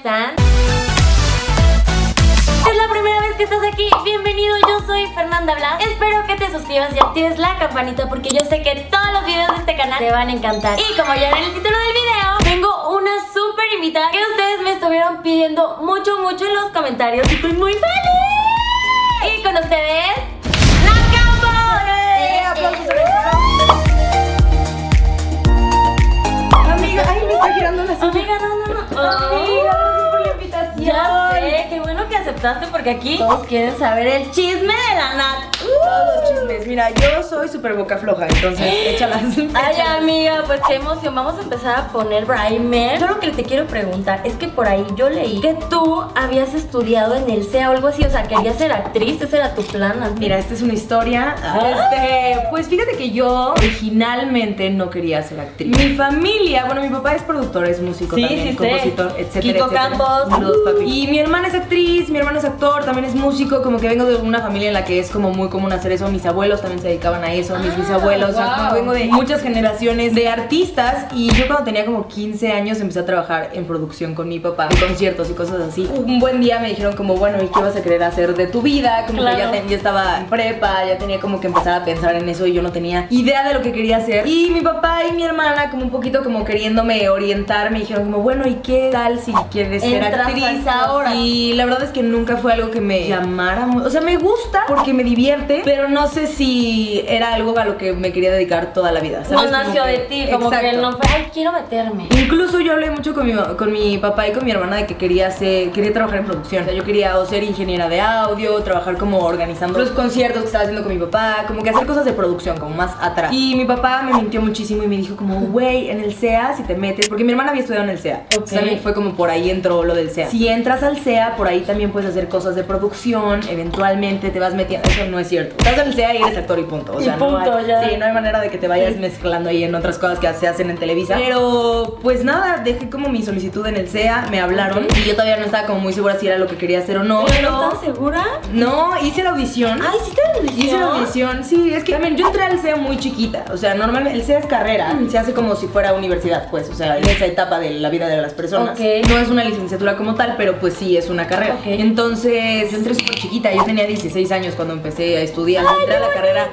están? Es la primera vez que estás aquí, bienvenido, yo soy Fernanda Blas. Espero que te suscribas y actives la campanita porque yo sé que todos los videos de este canal te van a encantar. Y como ya en el título del video, tengo una súper invitada que ustedes me estuvieron pidiendo mucho, mucho en los comentarios Y estoy muy feliz. Y con ustedes, La Campo ¡Eh! ¡Aplausos a la Amiga, ay, me está girando la silla. Amiga, no, no, no. Amiga, Ya sé, qué bueno que aceptaste porque aquí todos quieren saber el chisme de la Nat Todos los chismes. Mira, yo soy súper boca floja, entonces échalas. Ay, échalas. amiga, pues qué emoción. Vamos a empezar a poner primer. Yo lo que te quiero preguntar es que por ahí yo leí que tú habías estudiado en el CEA o algo así. O sea, querías ser actriz. Ese era tu plan. Mira, esta es una historia. Este, pues fíjate que yo originalmente no quería ser actriz. Mi familia, bueno, mi papá es productor, es músico Sí, también, sí sé. compositor, etcétera. Kiko etcétera. Campos. Saludos, papi. Y mi hermana es actriz, mi hermano es actor, también es músico, como que vengo de una familia en la que es como muy común hacer eso. Mis abuelos también se dedicaban a eso, mis Ah, bisabuelos, o sea, vengo de muchas generaciones de artistas y yo cuando tenía como 15 años empecé a trabajar en producción con mi papá, en conciertos y cosas así. Un buen día me dijeron como, bueno, ¿y qué vas a querer hacer de tu vida? Como Claro. que ya, te- ya estaba en prepa, ya tenía como que empezar a pensar en eso y yo no tenía idea de lo que quería hacer. Y mi papá y mi hermana como un poquito como queriéndome orientar, me dijeron como, bueno, ¿y qué tal si quieres ser Entras actriz ahora? Y la verdad es que nunca fue algo que me llamara, o sea, me gusta porque me divierte, pero no sé si era algo a lo que me quería dedicar toda la vida. No ¿sabes? nació Como de ti. Como que no fue, ay, quiero meterme. Incluso yo hablé mucho con mi, con mi papá y con mi hermana de que quería hacer, quería trabajar en producción. O sea, yo quería o ser ingeniera de audio, trabajar como organizando los conciertos que estaba haciendo con mi papá, como que hacer cosas de producción, como más atrás. Y mi papá me mintió muchísimo y me dijo como, güey, en el SEA si te metes, porque mi hermana había estudiado en el SEA. O sea, también fue como por ahí entró lo del SEA. Si entras al SEA, por ahí también puedes hacer cosas de producción, eventualmente te vas metiendo. Eso no es cierto. Estás en el SEA y eres actor y punto. O Y sea, no hay- ya. Sí, no hay manera de que te vayas Sí. mezclando ahí en otras cosas que se hacen en Televisa. Pero pues nada, dejé como mi solicitud en el SEA, me hablaron y yo todavía no estaba como muy segura si era lo que quería hacer o no. ¿Pero no estás segura? No, hice la audición. Ay, ¿hiciste la audición? Hice la audición, sí, es que también yo entré al SEA muy chiquita, o sea, normalmente el SEA es carrera, Mm. se hace como si fuera universidad, pues, o sea, en esa etapa de la vida de las personas. Ok. No es una licenciatura como tal, pero pues sí es una carrera. Ok. Entonces, yo entré súper chiquita, yo tenía 16 años cuando empecé a estudiar, entré a la carrera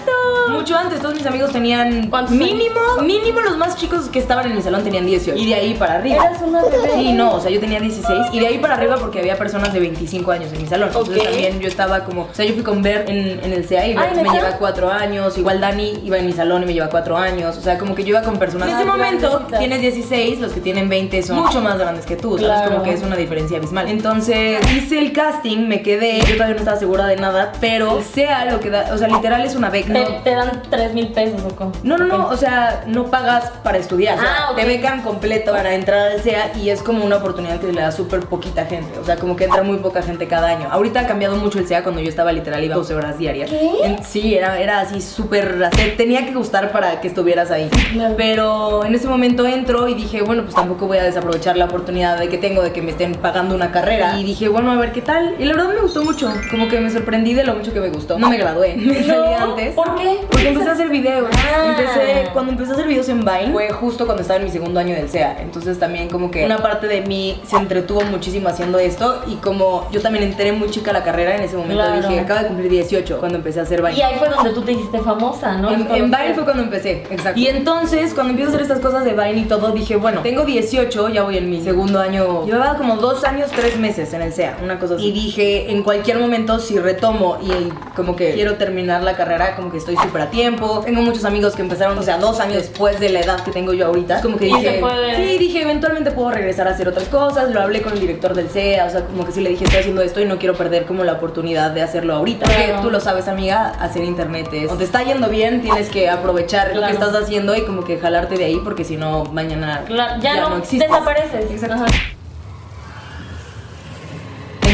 mucho antes, todos mis amigos tenían ¿Cuántos mínimo, mínimo los más chicos que estaban en mi salón tenían 18 y de ahí para arriba. Eras una bebé. Sí, no, o sea, yo tenía 16 y de ahí para arriba porque había personas de 25 años en mi salón. Entonces también yo estaba como, o sea, yo fui con Ver en, en el CA y Bert Ay, me lleva 4 años, igual Dani iba en mi salón y me lleva 4 años, o sea, como que yo iba con personas. En ese momento tienes 16, los que tienen 20 son mucho más grandes que tú, ¿sabes? Claro. Como que es una diferencia abismal. Entonces hice el casting, me quedé, yo todavía no estaba segura de nada, pero sea lo que da, o sea, literal es una beca. Te, No, te dan 3 mil pesos o cómo. no, no, no, o sea, no pagas para estudiar. o sea, Ah. Te becan completo para entrar al SEA y es como una oportunidad que le da súper poquita gente. O sea, como que entra muy poca gente cada año. Ahorita ha cambiado mucho el SEA cuando yo estaba literal, iba 12 horas diarias. ¿Qué? En- sí, era, era así súper. Te tenía que gustar para que estuvieras ahí. Claro. Pero en ese momento entro y dije, bueno, pues tampoco voy a desaprovechar la oportunidad de que tengo de que me estén pagando una carrera. Y dije, bueno, a ver qué tal. Y la verdad me gustó mucho. Como que me sorprendí de lo mucho que me gustó. No me gradué, ¿Por qué? Porque empecé a hacer videos. Ah. Empecé, cuando empecé a hacer videos en Vine, fue justo cuando estaba en mi segundo año del SEA. Entonces también como que una parte de mí se entretuvo muchísimo haciendo esto. Y como yo también entré muy chica a la carrera, en ese momento Claro. dije, acabo de cumplir 18 cuando empecé a hacer Vine. Y ahí fue donde tú te hiciste famosa, ¿no? En, Vine fue cuando empecé, exacto. Y entonces, cuando empiezo a hacer estas cosas de Vine y todo, dije, bueno, tengo 18, ya voy en mi segundo año. Llevaba como dos años, tres meses en el SEA, una cosa así. Y dije, en cualquier momento, si retomo y como que quiero terminar la carrera, como que estoy súper a tiempo. Tengo muchos amigos que empezaron, o sea, dos años después de la edad que tengo yo ahorita. Como que dije, sí, dije, eventualmente puedo regresar a hacer otras cosas. Lo hablé con el director del SEA, o sea, como que sí le dije, estoy haciendo esto y no quiero perder como la oportunidad de hacerlo ahorita. Porque Claro. tú lo sabes, amiga, hacer internet es. Cuando te está yendo bien, tienes que aprovechar lo que estás haciendo y como que jalarte de ahí, porque si no, mañana Claro, ya, no, existes. desapareces. Exacto. Ajá.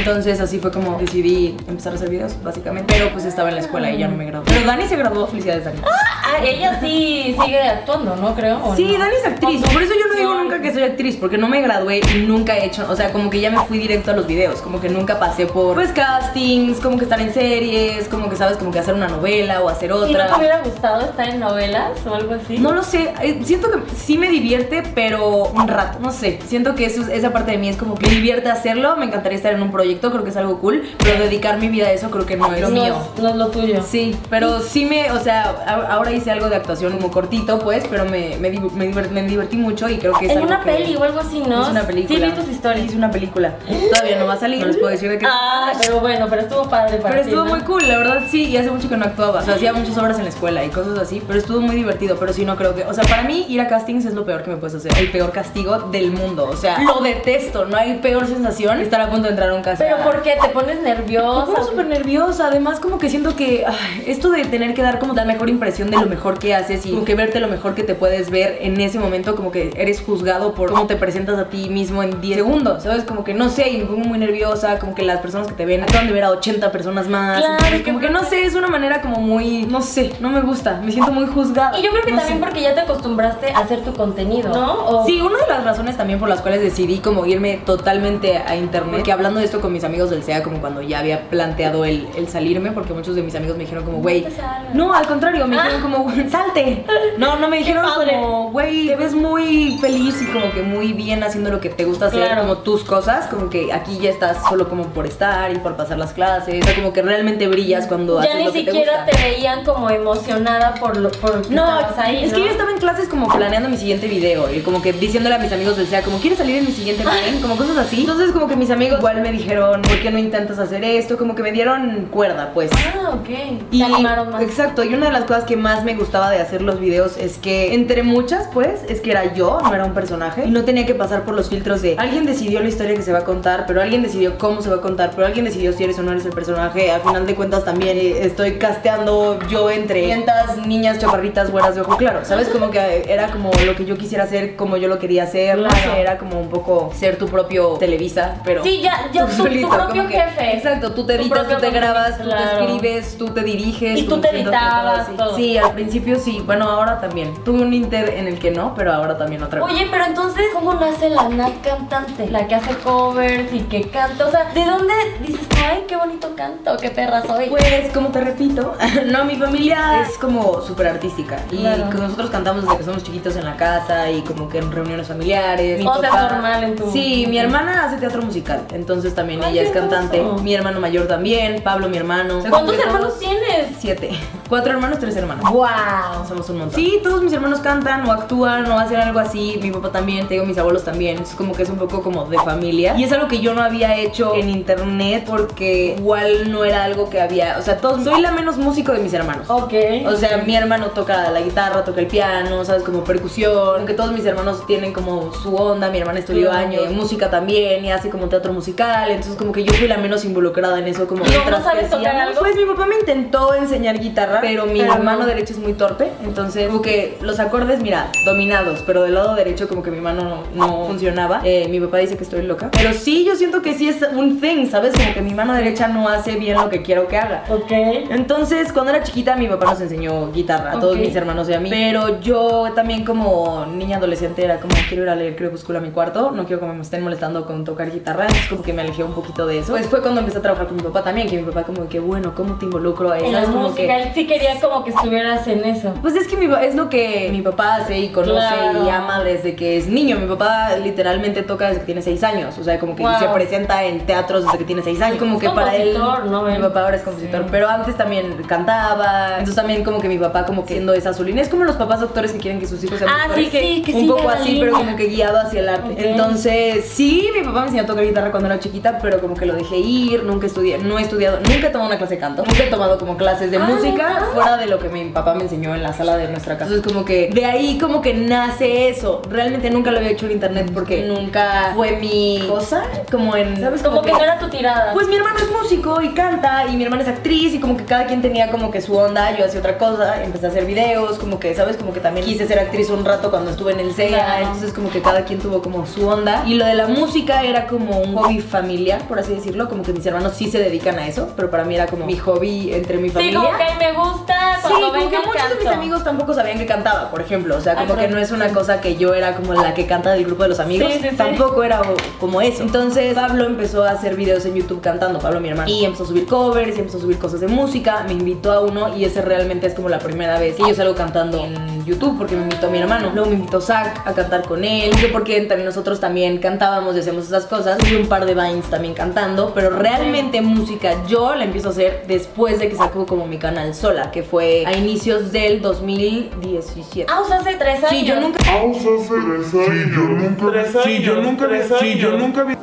Entonces así fue como decidí empezar a hacer videos, básicamente. Pero pues estaba en la escuela y ya no me gradué. Pero Dani se graduó, felicidades Dani. Ah, ella sí sigue actuando, ¿no? Creo. ¿o Sí, no? Dani es actriz. Por eso yo no digo nunca que soy actriz, porque no me gradué y nunca he hecho, o sea, como que ya me fui directo a los videos, como que nunca pasé por pues castings, como que estar en series, como que sabes, como que hacer una novela o hacer ¿Y no te otra. hubiera gustado estar en novelas o algo así? No lo sé, eh, siento que sí me divierte, pero un rato, no sé. Siento que eso, esa parte de mí es como que me divierte hacerlo, me encantaría estar en un proyecto, creo que es algo cool, pero dedicar mi vida a eso creo que no es lo no, mío. es- no es lo tuyo. Sí, pero sí me, o sea, a- ahora hice algo de actuación como cortito, pues, pero me, me, me diver- me divertí mucho y creo que es En algo una que- peli o algo así, ¿no? Es una película. Sí, vi tus historias. Hice una película. Todavía no va a salir, no les puedo decir de qué. Ah, pero bueno, pero estuvo padre para Pero ti, estuvo ¿no? muy cool, la verdad sí, y hace mucho que no actuaba. O sea, hacía muchas obras en la escuela y cosas así, pero estuvo muy divertido. Pero sí, no creo que. O sea, para mí ir a castings es lo peor que me puedes hacer. El peor castigo del mundo. O sea, lo detesto. No hay peor sensación estar a punto de entrar a un casting. Pero ¿por qué? ¿Te pones Me nerviosa? pongo súper nerviosa, además como que siento que ay, esto de tener que dar como la mejor impresión de lo mejor que haces y como que verte lo mejor que te puedes ver en ese momento, como que eres juzgado por cómo te presentas a ti mismo en 10 segundos, ¿sabes? Como que no sé, y me pongo muy nerviosa, como que las personas que te ven acaban de ver a 80 personas más, Claro, entonces, como que no sé, es una manera como muy, no sé, no me gusta, me siento muy juzgada. Y yo creo que no también sé. porque ya te acostumbraste a hacer tu contenido, ¿no? O- Sí, una de las razones también por las cuales decidí como irme totalmente a internet, porque hablando de esto con mis amigos del SEA, como cuando ya había planteado el, el salirme, porque muchos de mis amigos me dijeron como, güey, No al contrario, me dijeron como, salte. No, no, me dijeron como, güey, te ves muy feliz y como que muy bien haciendo lo que te gusta hacer, Claro. como tus cosas, como que aquí ya estás solo como por estar y por pasar las clases, o sea, como que realmente brillas cuando ya haces ni lo que te siquiera gusta. te, veían como emocionada por lo por que No, ahí, es ¿no? que yo estaba en clases como planeando mi siguiente video y como que diciéndole a mis amigos del SEA como ¿quieres salir en mi siguiente video? Como cosas así. Entonces como que mis amigos igual me dijeron ¿por qué no intentas hacer esto? Como que me dieron cuerda pues. Ah, ok. Y, Te animaron más. Exacto, y una de las cosas que más me gustaba de hacer los videos es que, entre muchas, pues, es que era yo, no era un personaje, y no tenía que pasar por los filtros de alguien decidió la historia que se va a contar, pero alguien decidió cómo se va a contar, pero alguien decidió si eres o no eres el personaje. Al final de cuentas, también eh, estoy casteando yo entre 500 niñas chaparritas buenas de ojo claro, ¿sabes? Como que era como lo que yo quisiera hacer, como yo lo quería hacer, Claro. era como un poco ser tu propio Televisa, pero. Sí, ya, ya tu, propio que- jefe. Exacto, tú te editas, tú te grabas, tú claro. te escribes, tú te diriges. Y tú te editabas, así. todo. Sí, al principio sí, bueno, ahora también. Tuve un inter en el que no, pero ahora también otra vez. Oye, pero entonces, ¿cómo nace la Nat cantante? La que hace covers y que canta. O sea, ¿de dónde dices, ay, qué bonito canto, qué perra soy? Pues, como te repito, no, mi familia es como súper artística. Y Claro. nosotros cantamos desde que somos chiquitos en la casa y como que en reuniones familiares. Mi O sea, normal en tu- Sí, mi hermana hace teatro musical, entonces también Ay, ella es cantante. hermoso. Mi hermano mayor también, Pablo, mi hermano. ¿Cuántos hermanos tienes? Siete. Cuatro hermanos, tres hermanos. ¡Wow! Somos un montón. Sí, todos mis hermanos cantan o actúan o hacen algo así. Mi papá también, te digo, mis abuelos también. Es como que es un poco como de familia. Y es algo que yo no había hecho en internet porque igual no era algo que había. O sea, todos. Soy la menos músico de mis hermanos. Ok. O sea, mi hermano toca la guitarra, toca el piano, ¿sabes? Como percusión. Aunque todos mis hermanos tienen como su onda. Mi hermana estudió Claro. años, música también y hace como teatro musical. Entonces, como que yo fui la menos involucrada en eso. Como ¿No- no sabes tocar algo? Pues mi papá me intentó enseñar guitarra, pero mi Pero mano no. derecha es muy torpe. Entonces, como que los acordes, mira, dominados, pero del lado derecho, como que mi mano no, no funcionaba. Eh, mi papá dice que estoy loca. Pero sí, yo siento que sí es un thing, ¿sabes? Como que mi mano derecha no hace bien lo que quiero que haga. Ok. Entonces, cuando era chiquita, mi papá nos enseñó guitarra a todos mis hermanos y a mí. Pero yo también, como niña adolescente, era como quiero ir a leer Crepúsculo a mi cuarto. No quiero que me estén molestando con tocar guitarra. Entonces, como que me alejé un poquito de eso. Pues fue cuando empecé a trabajar con mi papá también. Que mi papá, como que bueno, ¿cómo te involucro a eso? Como que- él sí quería como que estuvieras en eso. pues es que mi es lo que mi papá hace y conoce Claro. y ama desde que es niño. Mi papá literalmente toca desde que tiene 6 años. O sea, como que Wow. se presenta en teatros desde que tiene 6 años. Como que para él. ¿no? Mi papá ahora es compositor. Sí. Pero antes también cantaba. Entonces también como que mi papá como que siendo esa su línea. Es como los papás doctores que quieren que sus hijos sean Ah, doctores. sí, que- sí, que Un poco así, pero como que guiado hacia el arte. Entonces, sí, mi papá me enseñó a tocar guitarra cuando era chiquita, pero como que lo dejé ir. Nunca estudié, no he estudiado, nunca he tomado una clase de canto. Nunca he tomado como clases de Ah, música fuera de lo que mi papá me enseñó en la sala de nuestra casa. Entonces como que de ahí como que nace eso. Realmente nunca lo había hecho en internet porque nunca fue mi cosa. Como en, ¿sabes? Como que no era tu tirada. Pues mi hermano es músico y canta y mi hermana es actriz y como que cada quien tenía como que su onda, yo hacía otra cosa, empecé a hacer videos, como que, ¿sabes? Como que también quise ser actriz un rato cuando estuve en el Claro. entonces como que cada quien tuvo como su onda y lo de la música era como un hobby familiar familiar, por así decirlo, como que mis hermanos sí se dedican a eso, pero para mí era como mi hobby entre mi familia. Sí, como que me gusta Sí, cuando como que muchos de mis amigos tampoco sabían que cantaba, por ejemplo. O sea, como que no es una cosa que yo era como la que canta del grupo de los amigos. Sí, sí, sí. Tampoco era como eso. Entonces, Pablo empezó a hacer videos en YouTube cantando, Pablo, mi hermano. Y empezó a subir covers, y empezó a subir cosas de música. Me invitó a uno, y ese realmente es como la primera vez que yo salgo cantando en YouTube, porque me invitó mi hermano. Luego me invitó Zach a cantar con él. Que porque también nosotros también cantábamos y hacíamos esas cosas. Subí un par de vines también cantando, pero realmente música yo la empiezo a hacer después de que saco como mi canal sola, que fue a inicios del 2017. Ah, o sea, hace tres años. Sí, yo nunca Sí, yo nunca, sí, yo nunca, sí, yo nunca vi.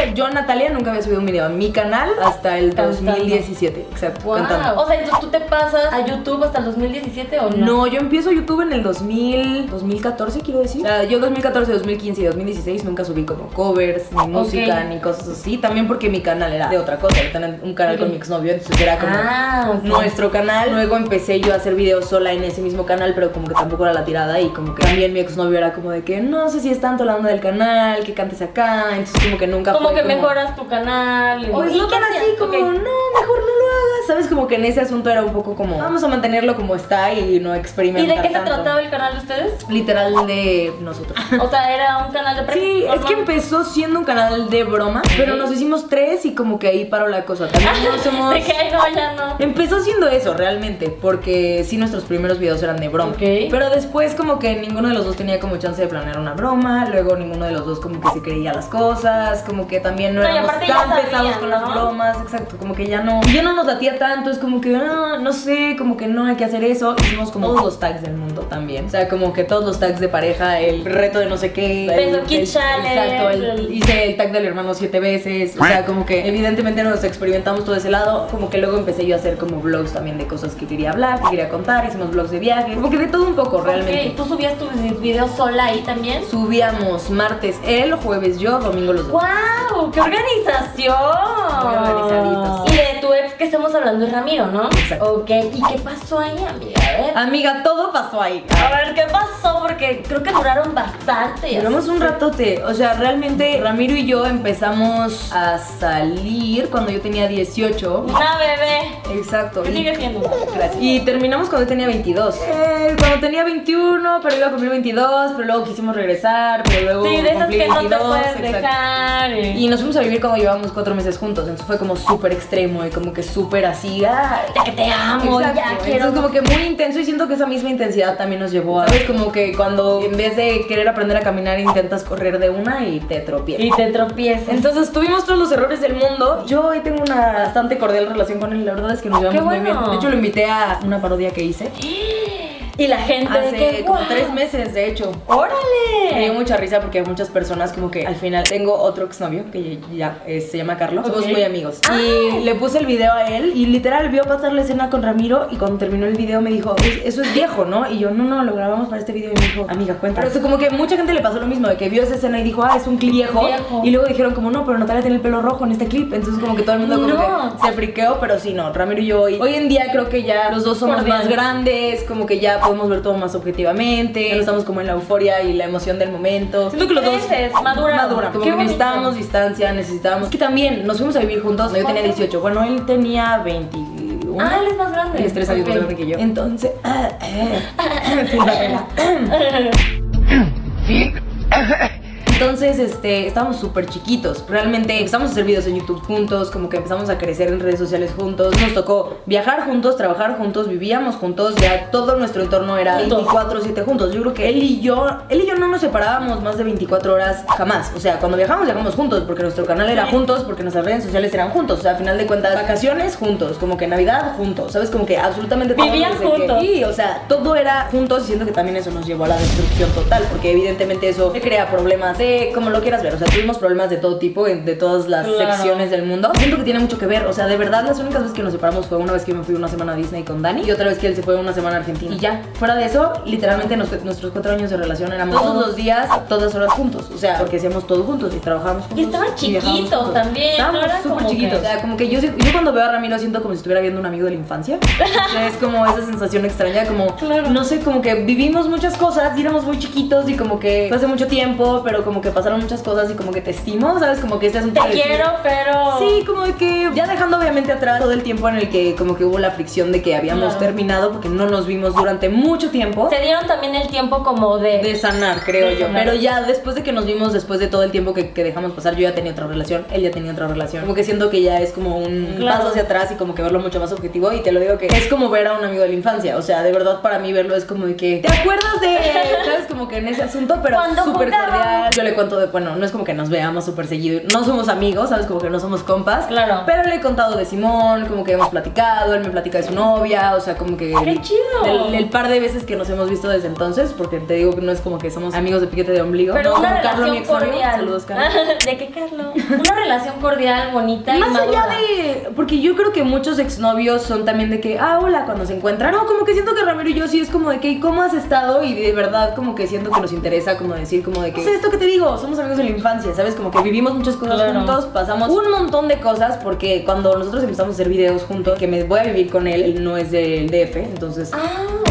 Había- yo Natalia nunca había subido un video en mi canal hasta el Cantando. 2017, exacto, Wow. cantando. O sea, entonces tú te pasas a YouTube hasta el 2017 o no? No, yo empiezo YouTube en el 2000, 2014 quiero decir. O sea, yo 2014, 2015 y 2016 nunca subí como covers, ni música, ni cosas así. También porque mi canal era de otra cosa. Yo tenía un canal con mi exnovio, entonces era como Ah, nuestro canal. Luego empecé yo a hacer videos sola en ese mismo canal, pero como que tampoco era la tirada y como que también mi exnovio era como de que no sé si es tanto la onda del canal, que cantes acá. Entonces como que nunca Como que mejoras tu canal. Pues ¿Y no qué tan así como, no, mejor no lo hagas. Sabes, como que en ese asunto era un poco como, vamos a mantenerlo como está y no ¿Y experimentar. de qué se tanto. trataba el canal de ustedes? Literal de nosotros. O sea, era un canal de pre- Sí, es que empezó siendo un canal de broma, pero nos hicimos tres y como que ahí paró la cosa. También no somos... De que ay, no, ya no. Empezó siendo eso realmente, porque sí nuestros primeros videos eran de broma. Ok. Pero después como que ninguno de los dos tenía como chance de planear una broma, luego ninguno de los dos como que se creía las cosas, como que también no No, y éramos tan pesados con las bromas, exacto, como que ya no, ya no nos latía tanto, es como que ah, no sé, como que no hay que hacer eso. Hicimos como todos los tags del mundo también, o sea, como que todos los tags de pareja, el reto de no sé qué, Beso el- Kid exacto, el- hice el tag del hermano siete veces, o sea, como que evidentemente nos experimentamos todo ese lado, como que luego empecé yo a hacer como vlogs también de cosas que quería hablar, que quería contar, hicimos vlogs de viajes, como que de todo un poco realmente. Ok, ¿Tú subías tus videos sola ahí también? Subíamos martes él, jueves yo, domingo los dos. ¡Wow! ¡Qué organización! Muy organizaditos. Y de que estamos hablando es Ramiro, ¿no? Exacto. Ok, ¿y qué pasó ahí, amiga? A ver. Amiga, todo pasó ahí. A ver, ¿qué pasó? Porque creo que duraron bastante. Duramos un ratote, o sea, realmente Ramiro y yo empezamos a salir cuando yo tenía 18. Una bebé. Exacto. Y- sigue siendo. Gracias. Y terminamos cuando yo tenía 22. Eh, cuando tenía 21, pero iba a cumplir 22, pero luego quisimos regresar, pero luego Sí, de esas que no te 22, puedes exacto. dejar. Y nos fuimos a vivir cuando llevábamos cuatro meses juntos, entonces fue como súper extremo y como que súper así. Ya que te amo, Exacto. ya quiero. Entonces como que muy intenso y siento que esa misma intensidad también nos llevó a, ¿sabes? Como que cuando en vez de querer aprender a caminar intentas correr de una y te tropiezas. Y te tropiezas. Entonces tuvimos todos los errores del mundo. Yo hoy tengo una bastante cordial relación con él. La verdad es que nos llevamos Qué muy bien. De hecho, lo invité a una parodia que hice Y la gente de hace que, como tres meses, de hecho. Me ¡Órale! dio mucha risa porque hay muchas personas como que al final tengo otro exnovio que ya eh, se llama Carlos. Somos muy amigos. Ah. Y le puse el video a él y literal vio pasar la escena con Ramiro y cuando terminó el video me dijo, "Es- eso es viejo, ¿no? Y yo, no, no, lo grabamos para este video y me dijo, amiga, cuenta. Pero eso como que mucha gente le pasó lo mismo, de que vio esa escena y dijo, ah, es un clip viejo. Viejo. Y luego dijeron como, no, pero Natalia tiene el pelo rojo en este clip. Entonces como que todo el mundo como No. que se friqueó, pero sí, no, Ramiro y yo hoy, hoy en día creo que ya los dos somos más grandes, como que ya podemos ver todo más objetivamente, ya no estamos como en la euforia y la emoción del momento. Siento que los dos maduran. maduran, como que necesitábamos distancia, necesitábamos... Que también nos fuimos a vivir juntos, yo tenía ¿Cuánto? 18, bueno, él tenía 21. Ah, él es más grande. Él es tres años más grande que yo. Entonces, ah, eh, regla. Entonces, este, estábamos súper chiquitos. Realmente empezamos a hacer videos en YouTube juntos, como que empezamos a crecer en redes sociales juntos. Nos tocó viajar juntos, trabajar juntos, vivíamos juntos. Ya todo nuestro entorno era Juntos. 24-7 juntos. Yo creo que él y yo, él y yo no nos separábamos más de 24 horas jamás. O sea, cuando viajamos, viajamos juntos, porque nuestro canal era juntos, porque nuestras redes sociales eran juntos. O sea, a final de cuentas, vacaciones juntos, como que Navidad juntos, ¿sabes? Como que absolutamente todo. Vivían que- juntos. Sí, o sea, todo era juntos y siento que también eso nos llevó a la destrucción total, porque evidentemente eso crea problemas de como lo quieras ver, o sea, tuvimos problemas de todo tipo, de todas las Claro. secciones del mundo. Siento que tiene mucho que ver, o sea, de verdad las únicas veces que nos separamos fue una vez que me fui una semana a Disney con Dani y otra vez que él se fue una semana a Argentina. Y ya, fuera de eso, literalmente nos- nuestros cuatro años de relación éramos todos los días, todas horas juntos, o sea, porque hacíamos todo juntos y trabajábamos juntos. Y estaban chiquitos también, Estábamos no súper chiquitos. que- O sea, como que yo, yo cuando veo a Ramiro siento como si estuviera viendo un amigo de la infancia. Es como esa sensación extraña, como, Claro. no sé, como que vivimos muchas cosas y éramos muy chiquitos y como que fue hace mucho tiempo, pero como que pasaron muchas cosas y como que te estimo, ¿sabes? Como que este asunto Te de decir- quiero, pero. Sí, como que ya dejando obviamente atrás todo el tiempo en el que como que hubo la fricción de que habíamos Claro. terminado porque no nos vimos durante mucho tiempo. Se dieron también el tiempo como de. De sanar, creo De yo. sanar. Pero ya después de que nos vimos, después de todo el tiempo que, que dejamos pasar, yo ya tenía otra relación, él ya tenía otra relación. Como que siento que ya es como un Claro. paso hacia atrás y como que verlo mucho más objetivo. Y te lo digo que es como ver a un amigo de la infancia. O sea, de verdad para mí verlo es como de que. ¿Te acuerdas de.? ¿Sabes? Como que en ese asunto, pero súper cordial. Yo le de. Bueno, no es como que nos veamos súper seguido. No somos amigos, ¿sabes? Como que no somos compas. Claro. Pero le he contado de Simón, como que hemos platicado, él me platica de su novia, o sea, como que... ¡Qué chido! El, el par de veces que nos hemos visto desde entonces, porque te digo que no es como que somos amigos de piquete de ombligo. Pero no, una como Carlos, mi relación cordial. Saludos, Carlos. ¿De qué, Carlos? Una relación cordial, bonita y Más allá de. Porque yo creo que muchos exnovios son también de que, ah, hola, cuando se encuentran. No, como que siento que Ramiro y yo sí es como de que, ¿cómo has estado? Y de verdad, como que siento que nos interesa, como decir, como de que. Es esto que te digo, somos amigos de la infancia, ¿sabes? Como que vivimos muchas cosas Claro. juntos, pasamos un montón de cosas, porque cuando nosotros empezamos a hacer videos juntos, que me voy a vivir con él, él no es del DF, entonces. Ah,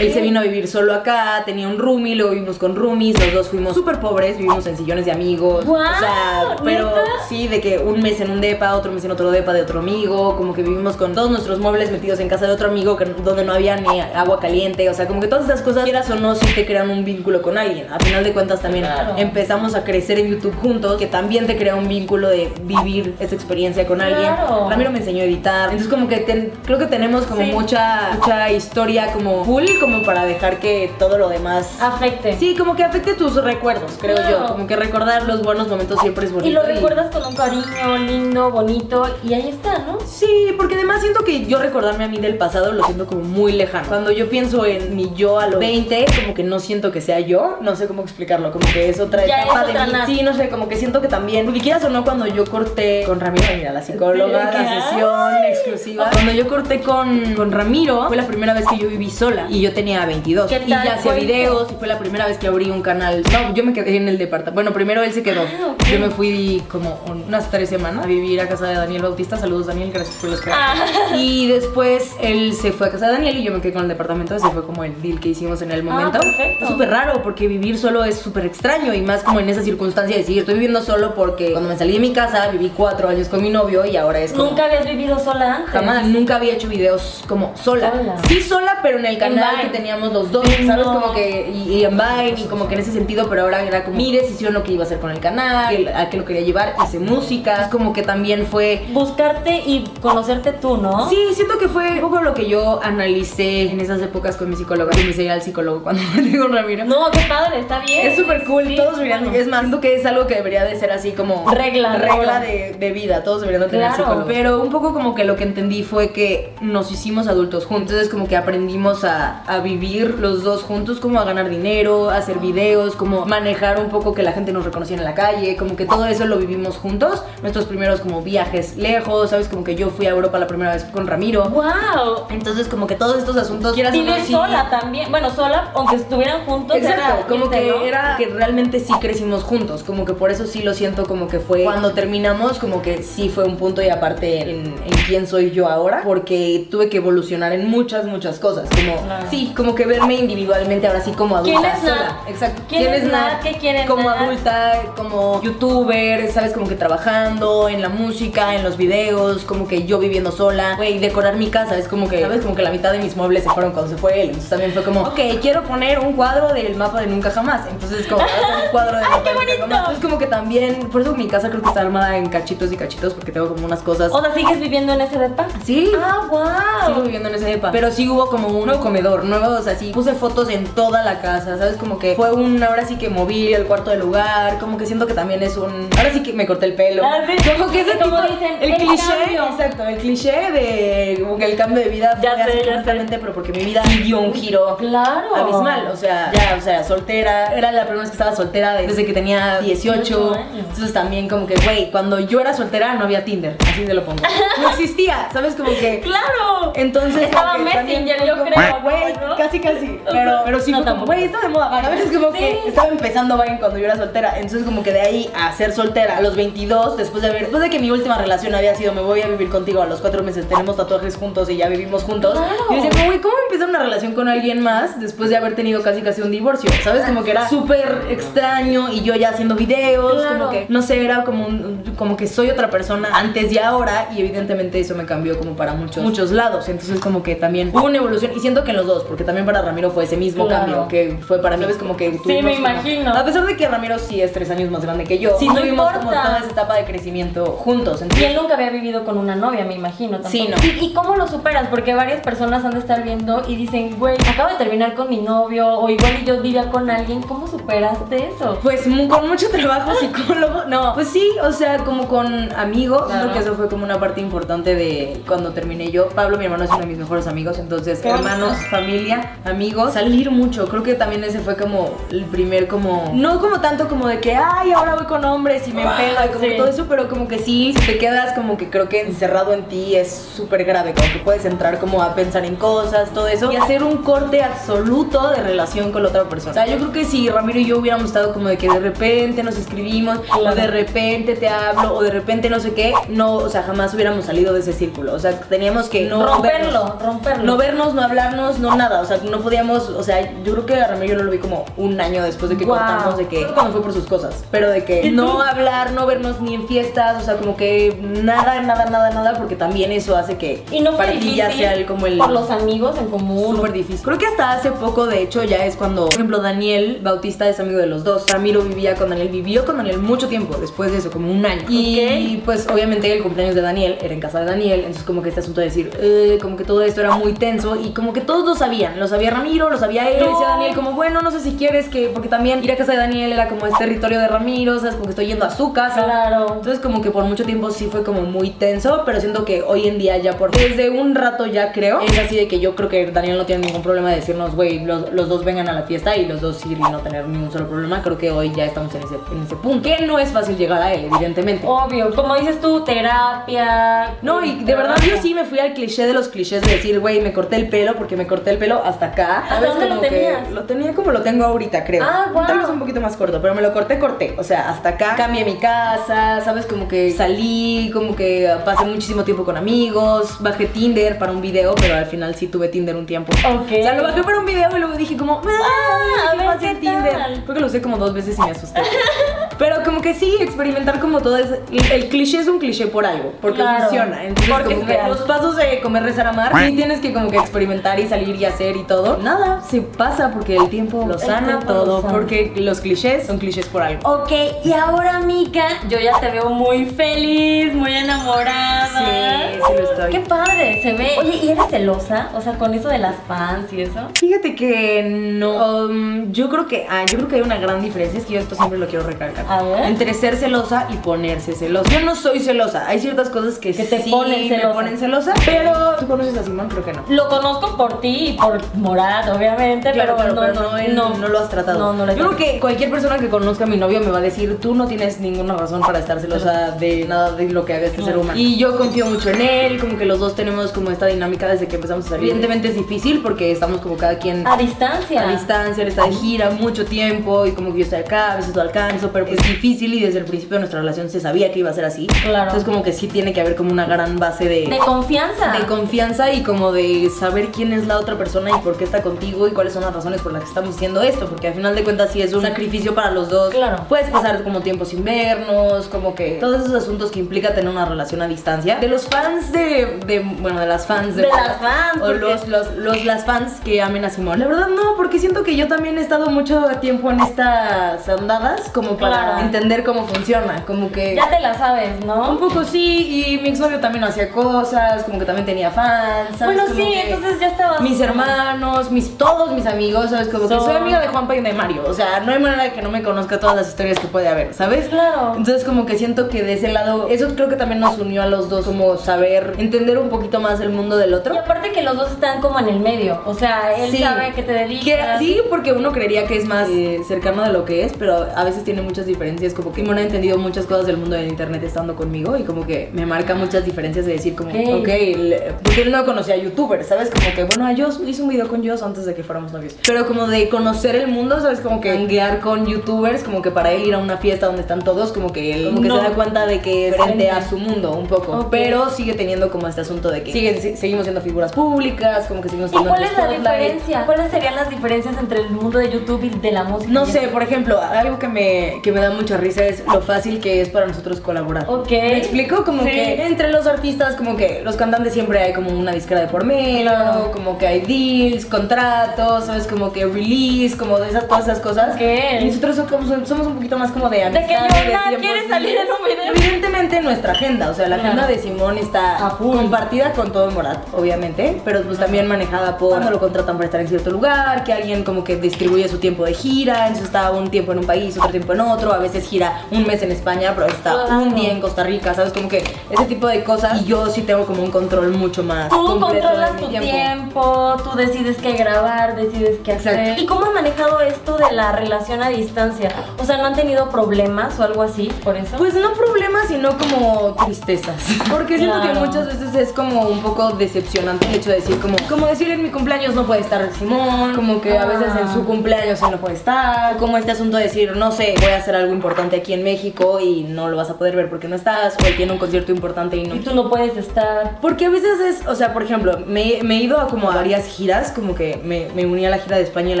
Él se vino a vivir solo acá, tenía un roomie, luego vivimos con roomies, los dos fuimos súper pobres, vivimos en sillones de amigos. ¡Guau! O sea, pero ¿Neta? sí, de que un mes en un depa, otro mes en otro depa de otro amigo, como que vivimos con todos nuestros muebles metidos en casa de otro amigo que, donde no había ni agua caliente, o sea, como que todas esas cosas, quieras o no, sí te crean un vínculo con alguien. A final de cuentas también Claro. empezamos a crecer en YouTube juntos, que también te crea un vínculo de vivir esa experiencia con alguien. Claro. Ramiro me enseñó a editar, entonces como que ten- creo que tenemos como Sí. mucha, mucha historia como full, como para dejar que todo lo demás... Afecte. Sí, como que afecte tus recuerdos, creo Claro. yo. Como que recordar los buenos momentos siempre es bonito. Y lo recuerdas con un cariño lindo, bonito, y ahí está, ¿no? Sí, porque además siento que yo recordarme a mí del pasado lo siento como muy lejano. Cuando yo pienso en mi yo a los 20, como que no siento que sea yo, no sé cómo explicarlo, como que es otra Ya etapa es de otra mí. Nat. Sí, no sé, como que siento que también, porque quieras o no, cuando yo corté con Ramiro, mira, la psicóloga, la sesión exclusiva. Cuando yo corté con, con Ramiro, fue la primera vez que yo viví sola y yo tenía 22. ¿Qué y tal ya hacía videos y fue la primera vez que abrí un canal. No, yo me quedé en el departamento. Bueno, primero él se quedó. Ah. Yo me fui como unas tres semanas a vivir a casa de Daniel Bautista. Saludos, Daniel, gracias por los Ah. Y después él se fue a casa de Daniel y yo me quedé con el departamento. Ese fue como el deal que hicimos en el momento. Ah, perfecto. Súper raro porque vivir solo es súper extraño y más como en esa circunstancia de decir, estoy viviendo solo porque cuando me salí de mi casa viví cuatro años con mi novio y ahora es como... Nunca habías vivido sola antes. Jamás, nunca había hecho videos como sola. Sola. Sí, sola, pero en el canal que teníamos los dos, Sí, ¿sabes? no. Como que, y, y en Vine, y como que en ese sentido, pero ahora era como mi decisión lo que iba a hacer con el canal, que- a qué lo quería llevar, hice música, es como que también fue... Buscarte y conocerte tú, ¿no? Sí, siento que fue un poco lo que yo analicé en esas épocas con mi psicóloga. Yo empecé a ir al psicólogo cuando me digo Ramiro. No, qué padre, está bien. Es súper cool, Sí, todos deberían, bueno. es más, siento que es algo que debería de ser así como Regla, regla de, de vida, todos deberían de tener Claro. psicólogo. Pero un poco como que lo que entendí fue que nos hicimos adultos juntos, entonces como que aprendimos a, a vivir los dos juntos, como a ganar dinero, a hacer videos, como manejar un poco que la gente nos reconociera en la calle, como que todo eso lo vivimos juntos, nuestros primeros como viajes lejos, sabes, como que yo fui a Europa la primera vez con Ramiro. ¡Wow! Entonces como que todos estos asuntos o no, sí- sola también. Bueno, sola, aunque estuvieran juntos. Exacto, era como que ¿no? era que realmente sí crecimos juntos, como que por eso sí lo siento como que fue cuando terminamos, como que sí fue un punto y aparte en, en quién soy yo ahora, porque tuve que evolucionar en muchas, muchas cosas, como Claro. sí, como que verme individualmente ahora sí como adulta ¿Quién es sola. Nat? Exacto. ¿Quién es Nat? ¿Qué quiere Como Nat? adulta, como youtuber, sabes, como que trabajando en la música, en los videos, como que yo viviendo sola, güey, decorar mi casa, es como que, sabes, como que la mitad de mis muebles se fueron cuando se fue él, entonces también fue como, ok, quiero poner un cuadro del mapa de Nunca Jamás, entonces como un cuadro del ¡Ay, mapa qué de Nunca bonito! Jamás, entonces como que también, por eso mi casa creo que está armada en cachitos y cachitos, porque tengo como unas cosas... O sea, ¿sigues viviendo en ese depa? Sí, Ah, wow. Sigo viviendo en ese depa. Pero sí hubo como un nuevo comedor, nuevo, o sea, sí puse fotos en toda la casa, ¿sabes? Como que fue un, ahora sí que moví el cuarto del lugar, como que siento que también es un, ahora sí que me corté el pelo. Ah. Como que ese Como tipo- dicen, el, el cliché, cambio. exacto, el cliché de como que el cambio de vida Ya fue sé, así ya sé. completamente, pero porque mi vida dio un giro Claro. abismal, o sea, ya, o sea, soltera, era la primera vez que estaba soltera de- desde que tenía 18, 18 años. entonces también como que, güey, cuando yo era soltera no había Tinder, así te lo pongo, no existía, ¿sabes? Como que... ¡Claro! Entonces Estaba Messenger, fue yo creo. Güey, ¿no? casi, casi. Pero, pero sí, No, como, güey, está de moda. A veces como Sí. que estaba empezando Vine cuando yo era soltera. Entonces, como que de ahí a ser soltera a los 22, después de haber, después de que mi última relación había sido, me voy a vivir contigo a los cuatro meses, tenemos tatuajes juntos y ya vivimos juntos. Y yo decía, güey, ¿cómo empezar una relación con alguien más después de haber tenido casi, casi un divorcio? ¿Sabes? Como que era súper extraño y yo ya haciendo videos, Claro. como que, no sé, era como, un- como que soy otra persona antes y ahora y evidentemente eso me cambió como para muchos, muchos lados. Entonces como que también hubo una evolución y siento que en los dos, porque también para Ramiro fue ese mismo Claro. cambio que fue para mí, ¿sabes? Como que tuvimos me como- imagino. a pesar de que Ramiro sí es tres años más grande que yo, Sí, sí no tuvimos como toda esa etapa de crecimiento juntos. Y él nunca había vivido con una novia, me imagino. Tampoco. Sí, no. ¿Y, y cómo lo superas? Porque varias personas han de estar viendo y dicen, güey, acabo de terminar con mi novio, o igual y yo vivía con alguien. ¿Cómo superaste eso? Pues con mucho trabajo psicólogo. No, pues sí, o sea, como con amigos. Claro. Creo que eso fue como una parte importante de cuando terminé yo. Pablo, mi hermano, es uno de mis mejores amigos. Entonces, Qué hermanos, familia, amigos. Salir mucho. Creo que también ese fue como el primer, como. No como tanto como de que, ay, ahora voy con hombres y me Ah, empelo y como sí. todo eso, pero como que sí, si te quedas como que creo que encerrado en ti es súper grave. Como que puedes entrar como a pensar en cosas, todo eso. Y hacer un corte absoluto de relación con la otra persona. O sea, yo creo que si Ramiro y yo hubiéramos estado como de que de repente nos escribimos, o de repente te hablo, o de repente no sé qué, no, o sea, jamás hubiéramos salido de ese círculo. O sea, teníamos que no romperlo, vernos. romperlo. No vernos, no hablarnos, no nada. O sea, no podíamos. O sea, yo creo que a Ramiro yo no lo vi como un año después de que cortamos, de que. Cuando fue por sus cosas. Pero de que no hablar, no vernos ni en fiestas. O sea, como que nada, nada, nada, nada. Porque también eso hace que. Y no para ti ya sea el, como el. por los amigos en común. Súper difícil. Creo que hasta hace poco, de hecho, ya es cuando, por ejemplo, Daniel Bautista es amigo de los dos. Ramiro vivía con Daniel, vivió con Daniel mucho tiempo después de eso, como un año. Y pues, obviamente, el cumpleaños de Daniel era en casa de Daniel. Entonces, como que este asunto de decir, eh, como que todo esto era muy tenso y como que todos lo sabían. Lo sabía Ramiro, lo sabía él, No. decía Daniel, como bueno, no sé si quieres que, porque también ir a casa de Daniel era como es territorio de Ramiro, ¿sabes? Como que estoy yendo a su casa. Claro. Entonces como que por mucho tiempo sí fue como muy tenso, pero siento que hoy en día ya por desde un rato ya creo, es así de que yo creo que Daniel no tiene ningún problema de decirnos, güey, los, los dos vengan a la fiesta y los dos ir y no tener ningún solo problema. Creo que hoy ya estamos en ese, en ese punto. Que no es fácil llegar a él, evidentemente. Obvio, como dices tú, terapia. No, y de verdad yo sí me fui al cliché de los clichés de decir, güey, me corté el pelo porque me corté el pelo hasta acá. ¿Hasta ¿Sabes? dónde lo Como que tenías? Lo tenía como lo tengo ahorita, creo. Ah, guau. Tal vez un poquito más corto, pero me lo corté, corté. O sea, hasta acá. Cambié mi casa, ¿sabes? Como que salí, como que pasé muchísimo tiempo con amigos. Bajé Tinder para un video, pero al final sí tuve Tinder un tiempo. Ok. O sea, lo bajé para un video y luego dije como, Ah, ah, a ver qué tal. Creo que lo usé como dos veces y me asusté. Pero como que sí, experimentar como todo es... El cliché es un cliché por algo, porque Claro. funciona. Entonces Porque como que los pasos de comer, rezar, amar, sí tienes que como que experimentar y salir y hacer y todo. Nada, se pasa porque el tiempo lo sana tiempo lo todo, sana. porque los clichés son clichés por algo. Ok, y ahora, Mika, yo ya te veo muy feliz, muy enamorada. Sí, sí lo estoy. Qué padre, se ve. Oye, ¿y eres celosa? O sea, con eso de las fans y eso. Fíjate que no. um, yo creo que ah, yo creo que hay una gran diferencia, es que yo esto siempre lo quiero recalcar. A ver. Entre ser celosa y ponerse celosa. Yo no soy celosa. Hay ciertas cosas que, Que te sí ponen celosa. me ponen celosa, pero tú conoces a Simón, creo que no. Lo conozco por ti y por Morat, obviamente, Claro, pero, no, pero no, él no, no lo has tratado. No, no lo he Yo creo que cualquier persona que conozca a mi novio me va a decir, tú no tienes ninguna razón para estar celosa de nada de lo que haga este ser humano. Y yo confío mucho en él, como que los dos tenemos como esta dinámica desde que empezamos a salir. Evidentemente es difícil porque estamos como cada quien A distancia. a distancia, él está de gira mucho tiempo y como que yo estoy acá, a veces lo alcanzo, pero pues es difícil y desde el principio de nuestra relación se sabía que iba a ser así. Claro. Entonces como que sí tiene que haber como una gran base de... De confianza. de confianza y como de saber quién es la otra persona y por qué está contigo y cuáles son las razones por las que estamos haciendo esto, porque al final de cuentas sí es un sacrificio para los dos. Claro. Puedes pasar como tiempo sin vernos, como que todos esos asuntos que implica tener una relación a distancia. De los fans de, de bueno, de las fans De las fans, O los, los, los, las fans que amen a Simón. La verdad no, porque siento que yo también he estado mucho tiempo en estas andadas como para Claro. Entender cómo funciona, como que... Ya te la sabes, Un ¿no? poco sí, y mi exnovio también hacía cosas, como que también tenía fans, ¿sabes? Bueno, Como sí, que entonces ya estabas. Mis hermanos, mis, todos mis amigos, ¿sabes? Como que soy amiga de Juanpa y de Mario, o sea, no hay manera de que no me conozca todas las historias que puede haber, ¿sabes? Claro. Entonces como que siento que de ese lado, eso creo que también nos unió a los dos, como saber, entender un poquito más el mundo del otro. Y aparte que los dos están como en el medio. O sea, él sabe a qué te dedicas. Que, sí, porque uno creería que es más eh, cercano de lo que es, pero a veces tiene muchas diferencias, como que no he entendido muchas cosas del mundo del internet estando conmigo y como que me marca muchas diferencias de decir como, Ok. ok, le- porque él no conocía youtubers, ¿sabes? Como que, bueno, yo hice un video con Joss antes de que fuéramos novios. Pero como de conocer el mundo, ¿sabes? Como que hanguear con youtubers, como que para él ir a una fiesta donde están todos, como que él como que No. se da cuenta de que es frente a su mundo un poco. Pero sigue teniendo como este asunto de que sigue- si- seguimos siendo figuras públicas, como que seguimos ¿Y siendo cuál es la diferencia? ¿Cuáles serían las diferencias entre el mundo de YouTube y de la música? No sé, por ejemplo, algo que me, que me da mucha risa es lo fácil que es para nosotros colaborar. Ok. ¿Me explico? Como Sí. que entre los artistas, como que los cantantes siempre hay como una disquera de por medio, Claro. como que hay deals, contratos, ¿sabes? Como que release, como de esas, todas esas cosas. Ok. Y nosotros somos, somos un poquito más como de De amistad. que Yolanda tiempos quiere salir en un video. Evidentemente nuestra agenda, o sea, la Claro. agenda de Simón está compartida con todo Morat, obviamente, pero pues también manejada por cuando lo contratan para estar en cierto lugar, que alguien como que distribuye su tiempo de gira, entonces está un tiempo en un país, otro tiempo en otro, a veces gira un mes en España, pero está un día en Costa Rica, ¿sabes? Como que ese tipo de cosas y yo sí tengo como un control mucho más Tú controlas tu tiempo. tú decides qué grabar, decides qué hacer. Exacto. ¿Y cómo han manejado esto de la relación a distancia? O sea, ¿no han tenido problemas o algo así por eso? Pues no problemas, sino como tristezas. Porque siento Claro. que muchas veces es como un poco decepcionante el hecho de decir como, como decir en mi cumpleaños no puede estar Simón, como que a veces en su cumpleaños él no puede estar, como este asunto de decir, no sé, voy a hacer algo importante aquí en México y no lo vas a poder ver porque no estás, o él tiene un concierto importante y no. y tú no puedes estar. Porque a veces es, o sea, por ejemplo, me, me he ido a como a varias giras, como que me, me uní a la gira de España el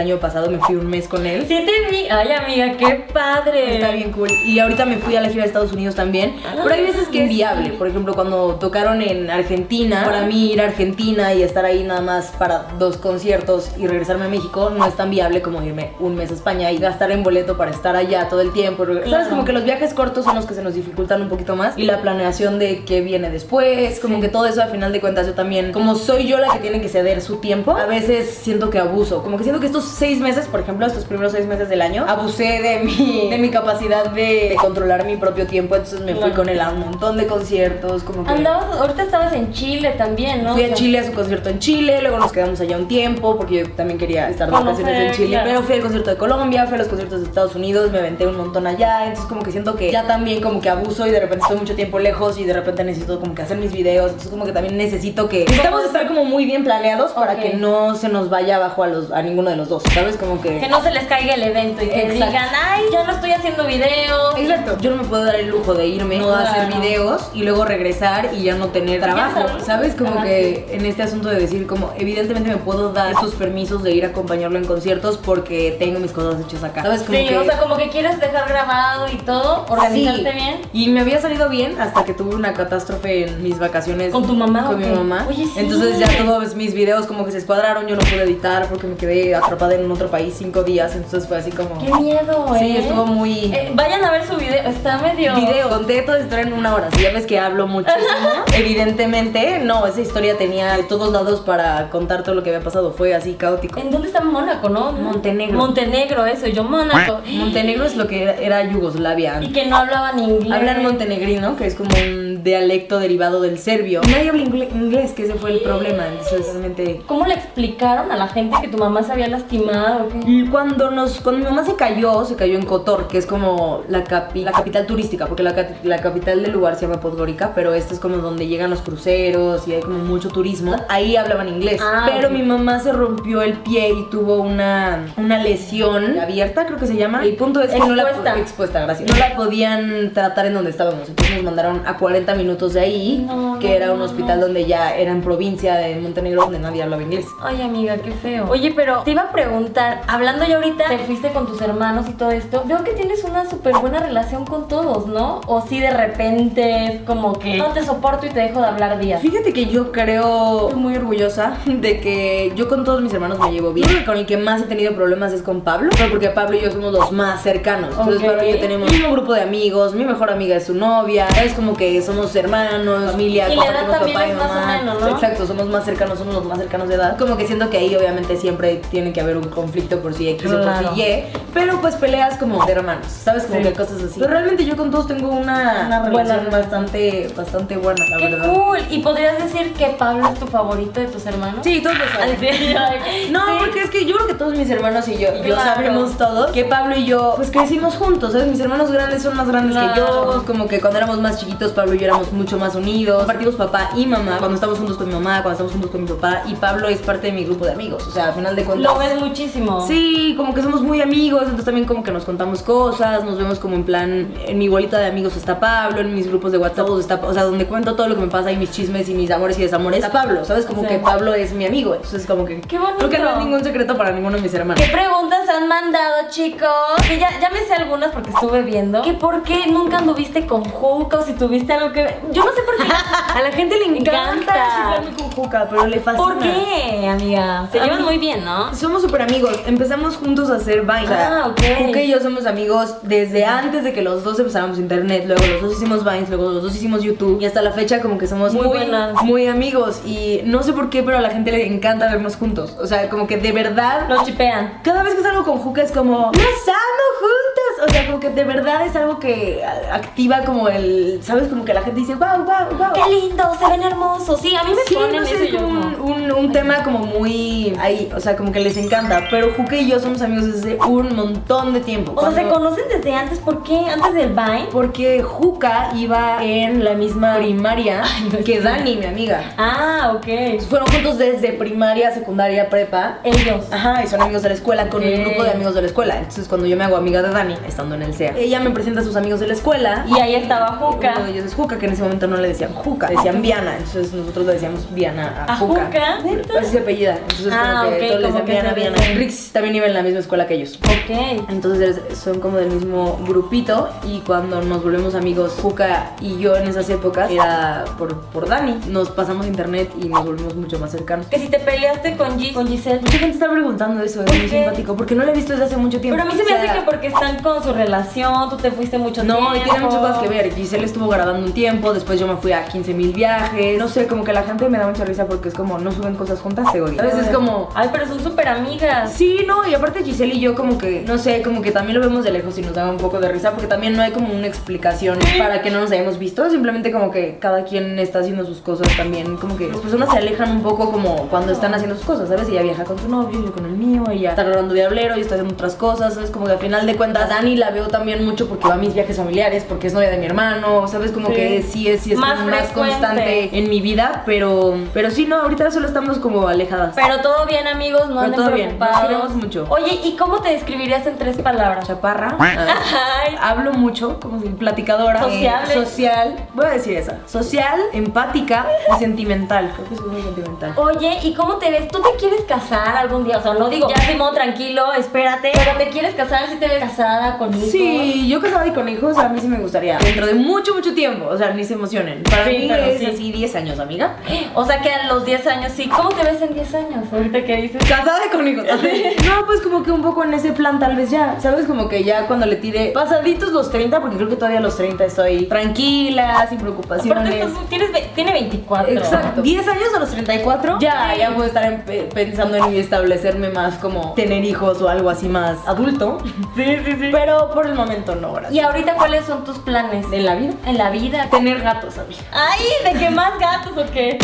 año pasado, me fui un mes con él. Sí te vi. Ay, amiga, qué padre. Está bien cool. Y ahorita me fui a la gira de Estados Unidos también. Pero hay veces que es inviable. Por ejemplo, cuando tocaron en Argentina, para mí ir a Argentina y estar ahí nada más para dos conciertos y regresarme a México no es tan viable como irme un mes a España y gastar en boleto para estar allá todo el tiempo. ¿Sabes? Claro. Como que los viajes cortos son los que se nos dificultan un poquito más. Y la planeación de qué viene después, como que todo eso al final de cuentas yo también, como soy yo la que tiene que ceder su tiempo, a veces siento que abuso. Como que siento que estos seis meses, por ejemplo, estos primeros seis meses del año, abusé de mi, de mi capacidad de, de controlar mi propio tiempo. Entonces me fui con él a un montón de conciertos, como que... Andabas, ahorita estabas en Chile también, ¿no? Fui a Chile a su concierto en Chile, luego nos quedamos allá un tiempo porque yo también quería estar de vacaciones en Chile. claro. Pero fui al concierto de Colombia, fui a los conciertos de Estados Unidos, me aventé un montón allá. Entonces como que siento que ya también como que abuso y de repente estoy mucho tiempo lejos y de repente necesito como que hacer mis videos. Entonces como que también necesito que... Necesitamos estar como muy bien planeados para que no se nos vaya abajo a, los, a ninguno de los dos, ¿sabes? Como que... Que no se les caiga el evento y que Exacto. digan, ay, ya no estoy haciendo videos. Exacto. Yo no me puedo dar el lujo de irme, no hacer Claro. videos y luego regresar y ya no tener trabajo. sabes. ¿Sabes? Como Ajá, que en este asunto de decir, como evidentemente me puedo dar estos permisos de ir a acompañarlo en conciertos porque tengo mis cosas hechas acá. ¿Sabes? Como Sí, que. o sea, como que quieres dejar grabado y todo, organizarte Sí. bien. Y me había salido bien hasta que tuve una catástrofe en mis vacaciones. ¿Con tu mamá Con mi mamá. Oye, sí. Entonces ya todos mis videos como que se escuadraron, yo no pude editar porque me quedé atrapada en otro país cinco días. Entonces fue así como. Qué miedo, Sí, ¿eh? estuvo muy. Eh, vayan a ver su video, está medio... Video, conté toda esa historia en una hora. Si ya ves que hablo muchísimo, evidentemente, no, esa historia tenía de todos lados para contar todo lo que había pasado. Fue así caótico. ¿En dónde está Mónaco, no? Montenegro. Montenegro, eso, yo Mónaco. Montenegro es lo que era, Yugoslavia Y que no hablaban inglés. Hablan montenegrino, que es como un dialecto derivado del serbio. Nadie habla inglés, que ese fue el problema. Entonces, realmente. ¿Cómo le explicaron a la gente que tu mamá se había lastimado? Y Cuando nos, cuando mi mamá se cayó, se cayó en Kotor, que es como la, capi- la capital turística, porque la, la capital del lugar se llama Podgorica, pero este es como donde llegan los cruceros y hay como mucho turismo. Ahí hablaban inglés. Ah, pero ok. mi mamá se rompió el pie y tuvo una, una lesión abierta, creo que se llama. El punto es que no la Expuesta. expuesta, gracias. No la podían tratar en donde estábamos. Entonces nos mandaron a 40 minutos de ahí, No, que no, era un no. hospital donde ya era en provincia de Montenegro, donde nadie hablaba inglés. Ay, amiga, qué feo. Oye, pero te iba a preguntar, hablando ya ahorita, te fuiste con tus hermanos y todo esto, veo que tienes una súper buena relación con todos, ¿no? O si de repente es como que no te soporto y te dejo de hablar días. Fíjate que yo creo, estoy muy orgullosa de que yo con todos mis hermanos me llevo bien. Que con el que más he tenido problemas es con Pablo, pero porque Pablo y yo somos los más cercanos. Entonces Ok. Pablo y yo tenemos el mismo grupo de amigos, mi mejor amiga es su novia, es como que somos somos hermanos, familia, Y la edad también papá y es más o mamá. menos, ¿no? Exacto, somos más cercanos, somos los más cercanos de edad. Como que siento que ahí obviamente siempre tiene que haber un conflicto por si X o Claro. por si Y, pero pues peleas como de hermanos, ¿sabes? Como Sí. que cosas así. Pero realmente yo con todos tengo una, Una relación buena bastante, bastante buena, la ¡Qué verdad. cool! ¿Y podrías decir que Pablo es tu favorito de tus hermanos? Sí, todos lo saben. No, sí. porque es que yo creo que todos mis hermanos y yo, yo Claro. sabemos todos que Pablo y yo, pues crecimos juntos, ¿sabes? Mis hermanos grandes son más grandes que Claro. yo. Como que cuando éramos más chiquitos, Pablo y yo éramos mucho más unidos. Compartimos papá y mamá. Cuando estamos juntos con mi mamá, cuando estamos juntos con mi papá. Y Pablo es parte de mi grupo de amigos. O sea, al final de cuentas. Lo ves muchísimo. Sí, como que somos muy amigos, entonces también como que nos contamos cosas, nos vemos como en plan, en mi bolita de amigos está Pablo, en mis grupos de WhatsApp está, o sea, donde cuento todo lo que me pasa y mis chismes y mis amores y desamores, está Pablo, ¿sabes? Como Sí. que Pablo es mi amigo, entonces como que... Qué bonito. Creo que no es ningún secreto para ninguno de mis hermanos. ¿Qué preguntas han mandado, chicos? Que ya, ya me sé algunas porque estuve viendo. Que por qué nunca anduviste con Juca o si tuviste algo que Yo no sé por qué. A la gente le encanta chiflarme con Juca, pero le fascina. ¿Por qué, amiga? Se llevan muy bien, ¿no? Somos súper amigos, empezamos juntos a hacer Vine. Ah, ok. Juca y yo somos amigos desde antes de que los dos empezáramos internet, luego los dos hicimos Vines, luego los dos hicimos YouTube y hasta la fecha como que somos Muy muy, muy amigos y no sé por qué, pero a la gente le encanta vernos juntos. O sea, como que de verdad Los chipean. cada vez que salgo con Juca es como ¡Nos amo juntos! O sea, como que de verdad es algo que activa como el, ¿sabes? Como que la gente dice ¡Wow, wow, wow! ¡Qué lindo! Se ven hermosos. Sí, a mí me Sí, ponen no sé, eso como un, un- un tema como muy ahí, o sea, como que les encanta. Pero Juca y yo somos amigos desde un montón de tiempo. O sea, ¿se conocen desde antes? ¿Por qué? ¿Antes del Vine? Porque Juca iba en la misma primaria no que. Dani, mi amiga. Ah, ok. Fueron juntos desde primaria, secundaria, prepa. Ellos. Ajá, y son amigos de la escuela con Ok. un grupo de amigos de la escuela. Entonces, cuando yo me hago amiga de Dani, estando en el CEA, ella me presenta a sus amigos de la escuela. Y ahí estaba Juca. Uno de ellos es Juca, que en ese momento no le decían Juca, le decían Viana. Entonces, nosotros le decíamos Viana a, ¿A Juca? ¿Neta? Así se apellida. Entonces, Ah, como que ok, todos le como decían que Viana, Viana. dicen. Rix también iba en la misma escuela que ellos. Ok. Entonces son como del mismo grupito y cuando nos volvemos amigos, Juca y yo en esas épocas era por, por Dani. Nos pasamos internet y nos volvimos mucho más cercanos. Que si te peleaste con, Gi- con Giselle. Mucha gente está preguntando eso, es ¿Por muy simpático, porque no la he visto desde hace mucho tiempo. Pero a mí se O me sea, hace que porque están con su relación, tú te fuiste mucho tiempo. No, y tiene muchas cosas que ver. Giselle estuvo grabando un tiempo, después yo me fui a 15 mil viajes. No sé, como que la gente me da mucha risa porque es como no suben cosas juntas, odio. A veces es como. Ay, pero son súper amigas. Sí, no, y aparte Giselle y yo como que, no sé, como que también lo vemos de lejos y nos da un poco de risa porque también no hay como una explicación para que no nos hayamos visto, simplemente como que cada quien está haciendo sus cosas también, como que las personas se alejan un poco como cuando están haciendo sus cosas, ¿sabes? Ella viaja con su novio, yo con el mío, ella está grabando Diablero, yo estoy haciendo otras cosas, ¿sabes? Como que al final de cuentas Dani la veo también mucho porque va a mis viajes familiares, porque es novia de mi hermano, ¿sabes? Como Sí. que sí es, sí es Más como más constante en mi vida, pero, pero sí, no, ahorita solo estamos como alejadas. Pero todo bien, amigos, no anden todo bien, nos mucho. Oye, ¿y cómo te describirías en tres palabras? Chaparra. Ay, Hablo mucho, como si platicadora. Eh, social. Voy a decir esa. Social, empática y sentimental. Creo que soy muy sentimental. Oye, ¿y cómo te ves? ¿Tú te quieres casar algún día? O sea, no digo, ya Simón, tranquilo, espérate. Pero te quieres casar si te ves casada con hijos. Sí, yo casada y con hijos, a mí sí me gustaría. Dentro de mucho, mucho tiempo. O sea, ni se emocionen. Para Sí, mí es sí. así 10 años, amiga. O sea, que a los 10 años sí. ¿Cómo te ves en 10 años? Ahorita que dices. Casada con hijos. no, pues como que un poco en ese plan tal vez ya. ¿Sabes? Como que ya cuando le tire pasaditos los 30, porque creo que todavía a los 30 estoy tranquila, sin Aparte, preocupaciones. estás- tienes, tiene 24. Exacto. 10 años a los 34. Ya, Sí. ya puedo estar en- pe- pensando en establecerme más como tener hijos o algo así más adulto. Sí, sí, sí. Pero por el momento no, gracias. ¿Y ahorita cuáles son tus planes? En la vida. En la vida. Tener gatos, amiga. Ay, ¿de qué más gatos o qué?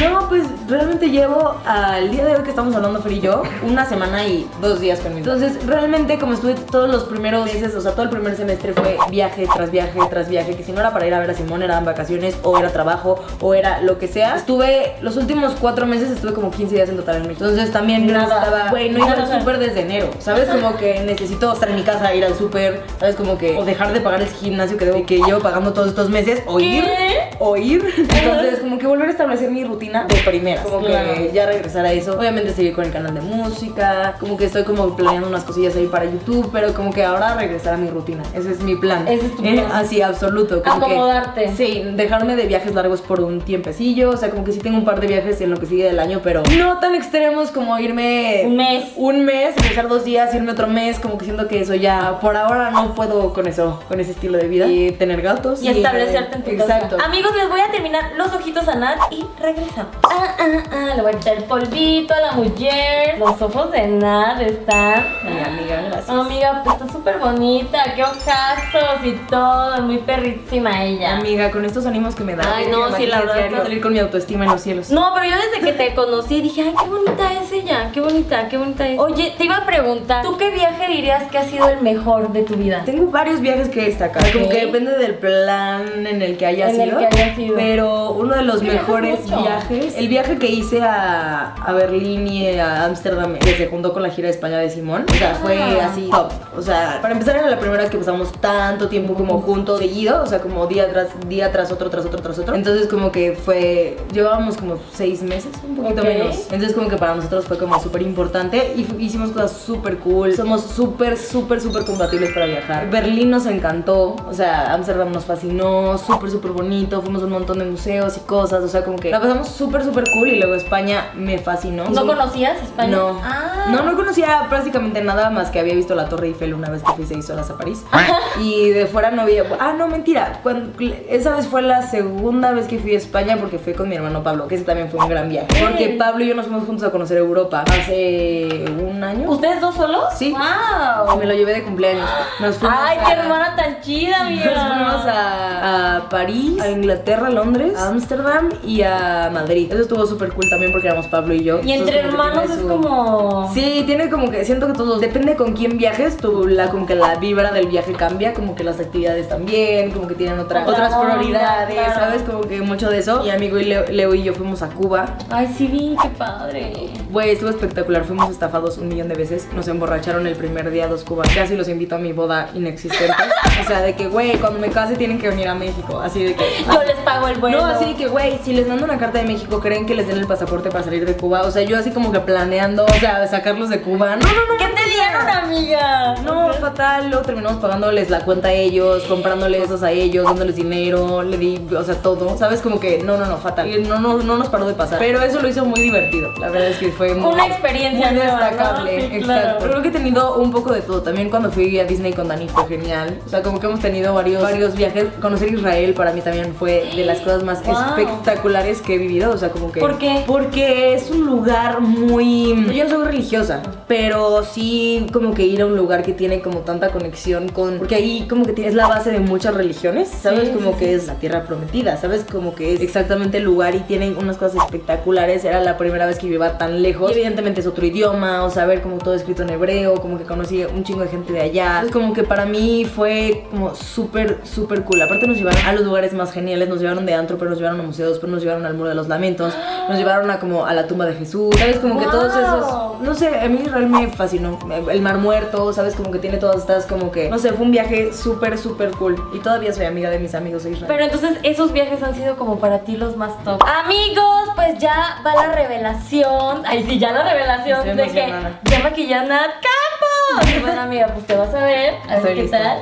No, pues realmente llevo al día de hoy que estamos hablando Fer y yo, una semana y dos días conmigo. Entonces, realmente como estuve todos los primeros meses, o sea, todo el primer semestre fue viaje tras viaje tras viaje, que si no era para ir a ver a Simón, eran vacaciones, o era trabajo, o era lo que sea. Estuve, los últimos cuatro meses estuve como 15 días en total en México. Entonces también Nada. estaba, güey, no iba al súper desde enero, ¿sabes? Como que necesito estar en mi casa, ir al súper, ¿sabes? Como que, o dejar de pagar el gimnasio que, debo, que llevo pagando todos estos meses, o ir ¿Qué? o ir. Entonces, como que volver a establecer mi rutina de primera. Como que ya regresar a eso. Obviamente seguir con el canal de música. Como que estoy como planeando unas cosillas ahí para YouTube. Pero como que ahora regresar a mi rutina. Ese es mi plan. Ese es tu Eh, plan. así, absoluto. Como que- Acomodarte. sí, dejarme de viajes largos por un tiempecillo. O sea, como que sí tengo un par de viajes en lo que sigue del año, pero no tan extremos como irme Un mes. un mes, regresar dos días, irme otro mes, como que siento que eso ya por ahora no puedo con eso, con ese estilo de vida. Y tener gatos. Y establecerte en tu Exacto. casa. Amigos, les voy a terminar los ojitos a Y regresamos. Ah, ah, ah, le voy a quitar el polvito a la mujer. Los ojos de Nat están. Mi amiga, gracias. Amiga, pues está súper bonita, qué ojazos y todo, muy perrísima ella. Amiga, con estos ánimos que me da. Ay, no, sí, la verdad Diario, está- salir con mi autoestima en los cielos. No, pero yo desde que te conocí dije, ay, qué bonita es ella, qué bonita, qué bonita es. Oye, te iba a preguntar, ¿tú qué viaje dirías que ha sido el mejor de tu vida? Tengo varios viajes que destacar. Como que depende del plan en el que haya En el sido. que haya sido. Pero uno de los viajas mejores mucho. viajes, el viaje que hice a, a Berlín y a Ámsterdam, que se juntó con la gira de España de Simón. O sea, fue Ah. así top. O sea, para empezar era la primera vez que pasamos tanto tiempo como juntos, seguido. O sea, como día tras día, tras otro, tras otro, tras otro. Entonces, como que fue. Llevábamos como seis meses, un poquito menos. Entonces, como que para nosotros fue como súper importante y hicimos cosas súper cool. Somos súper, súper, súper compatibles para viajar. Berlín nos encantó, o sea, Ámsterdam nos fascinó, súper, súper bonito. Fuimos a un montón de museos y cosas, o sea, como que la pasamos súper, súper cool y luego España me fascinó. ¿No conocías España? No. Ah. No, no conocía prácticamente nada más que había visto la Torre Eiffel una vez que fui seis horas a París. y de fuera no había. Ah, no, mentira. Cuando, esa vez fue la segunda vez que fui a España porque fui con mi hermano Pablo, que ese también fue un gran viaje. Porque Pablo y yo nos fuimos juntos a conocer Europa hace un año. ¿Ustedes dos solos? Sí. ¡Wow! Me lo llevé de cumpleaños. Nos fuimos ¡Ay, a- qué hermana tan chida, amiga! Nos fuimos a, a París, a Inglaterra, a Londres, a Ámsterdam y a Madrid. Eso estuvo súper cool también porque éramos Pablo y yo. Y entre hermanos es su- como... Sí, tiene como que siento que todos depende con quién viajes, tu la como que la vibra del viaje cambia, como que las actividades también, como que tienen otra- Otra otras prioridades, claro. ¿sabes? Como que mucho de eso. Y amigo y Leo, Leo y yo fuimos a Cuba. Ay, sí vi, qué padre. Güey, estuvo espectacular, fuimos estafados un millón de veces, nos emborracharon el primer día dos cubas, casi los invito a mi boda inexistente. O sea, de que, güey, cuando me case tienen que venir a México, así de que... Yo les pago el vuelo. No, así de que, güey, si les mando una carta de México, ¿creen que les den el pasaporte para salir de Cuba? O sea, yo así como que planeando, o sea, sacarlos de Cuba. No, no, no. ¿Qué te amiga? No, fatal. Luego terminamos pagándoles la cuenta a ellos, comprándoles cosas a ellos, dándoles dinero, le di, o sea, todo. ¿Sabes? Como que no, no, no, fatal. Y no, no, no nos paró de pasar. Pero eso lo hizo muy divertido. La verdad es que fue muy, Una experiencia muy destacable. Sí, Exacto. claro. Creo que he tenido un poco de todo. También cuando fui a Disney con Dani fue genial. O sea, como que hemos tenido varios, varios viajes. Conocer Israel para mí también fue de las cosas más Wow. espectaculares que he vivido. O sea, como que. ¿Por qué? Porque es un lugar muy. Yo no soy religiosa, pero sí como que ir a un lugar que tiene como tanta conexión con. Porque ahí como que es la base de muchas religiones, ¿sabes? Sí, como sí, que sí. es la tierra prometida, ¿sabes? Como que es exactamente el lugar y tienen unas cosas espectaculares. Era la primera vez que iba tan lejos. Y evidentemente es otro idioma, o saber como todo escrito en hebreo, como que conocí un chingo de gente de allá. Entonces como que para mí fue como súper, súper cool. Aparte nos llevaron a los lugares más geniales, nos llevaron de antro, pero nos llevaron a museos, pero nos llevaron al Muro de los Lamentos, nos llevaron a como a la tumba de Jesús, ¿sabes? Como que todos esos, no sé, a mí Israel me fascinó. El Mar Muerto, ¿sabes? Como que tiene todas estas como que, no sé, fue un viaje súper, súper cool. Y todavía soy amiga de mis amigos de Israel. Pero entonces esos viajes han sido como para ti los más top. Amigos, pues ya va la revelación. Ay, sí, ya la revelación Estoy de que ya maquilló Nat Campos. Y bueno, amiga, pues te vas a ver. A ver qué lista. tal.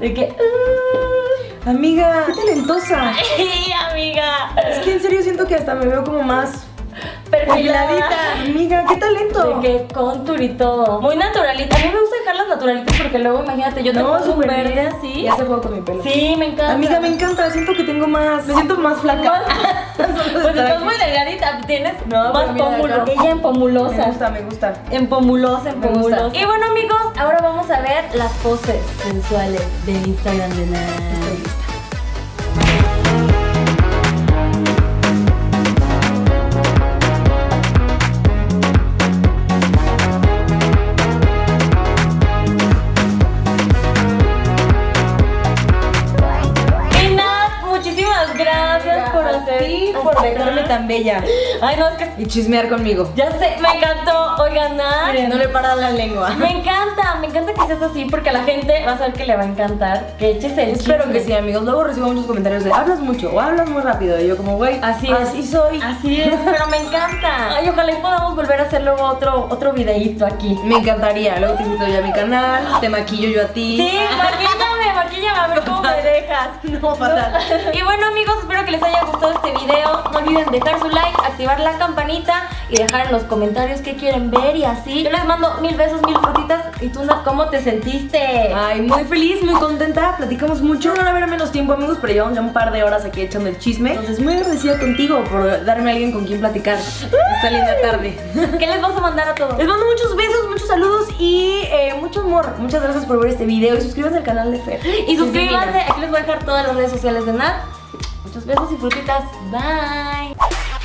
De que. uh, Amiga, qué talentosa. ¡Ay, amiga! Es que en serio siento que hasta me veo como más. Perfiladita. Amiga, qué talento. De que contour y todo. Muy naturalita. A mí me gusta dejarlas naturalitas porque luego, imagínate, yo tengo un verde bien. así. Ya se juego con mi pelo. Sí, me encanta. Amiga, me encanta. Siento que tengo más. Me siento más flaca. De Pues estás muy delgadita. Tienes No, más pómulo. Ella en pomulosa. Me gusta, me gusta. En pomulosa, en pomulosa. Y bueno, amigos, ahora vamos a ver las poses sensuales del Instagram de Nat. Estoy lista. Tan bella. Ay, no, es que Y chismear conmigo. ya sé, me encantó. Oigan, nada. Miren, no le para la lengua. Me encanta, me encanta que seas así porque a la gente va a saber que le va a encantar. Que eches el Espero chisme. que sí, amigos. Luego recibo muchos comentarios de hablas mucho o hablas muy rápido. Y yo como, güey, Así es. así soy. Así es, pero me encanta. Ay, ojalá y podamos volver a hacer luego otro, otro videíto aquí. Me encantaría. Luego te invito yo a mi canal, te maquillo yo a ti. Sí, No, fatal. Y bueno amigos, espero que les haya gustado este video. No olviden dejar su like, activar la campanita y dejar en los comentarios qué quieren ver y así. Yo les mando mil besos, mil frutitas. ¿Y tú, Nat, cómo te sentiste? Ay, muy feliz, muy contenta. Platicamos mucho. No va a haber menos tiempo, amigos, pero llevamos ya un par de horas aquí echando el chisme. Entonces, muy agradecida contigo por darme a alguien con quien platicar esta linda tarde. ¿Qué les vas a mandar a todos? Les mando muchos besos, muchos saludos y eh, mucho amor. Muchas gracias por ver este video y suscríbanse al canal de Fer. Y suscríbanse, aquí les voy a dejar todas las redes sociales de Nat. Muchos besos y frutitas. Bye.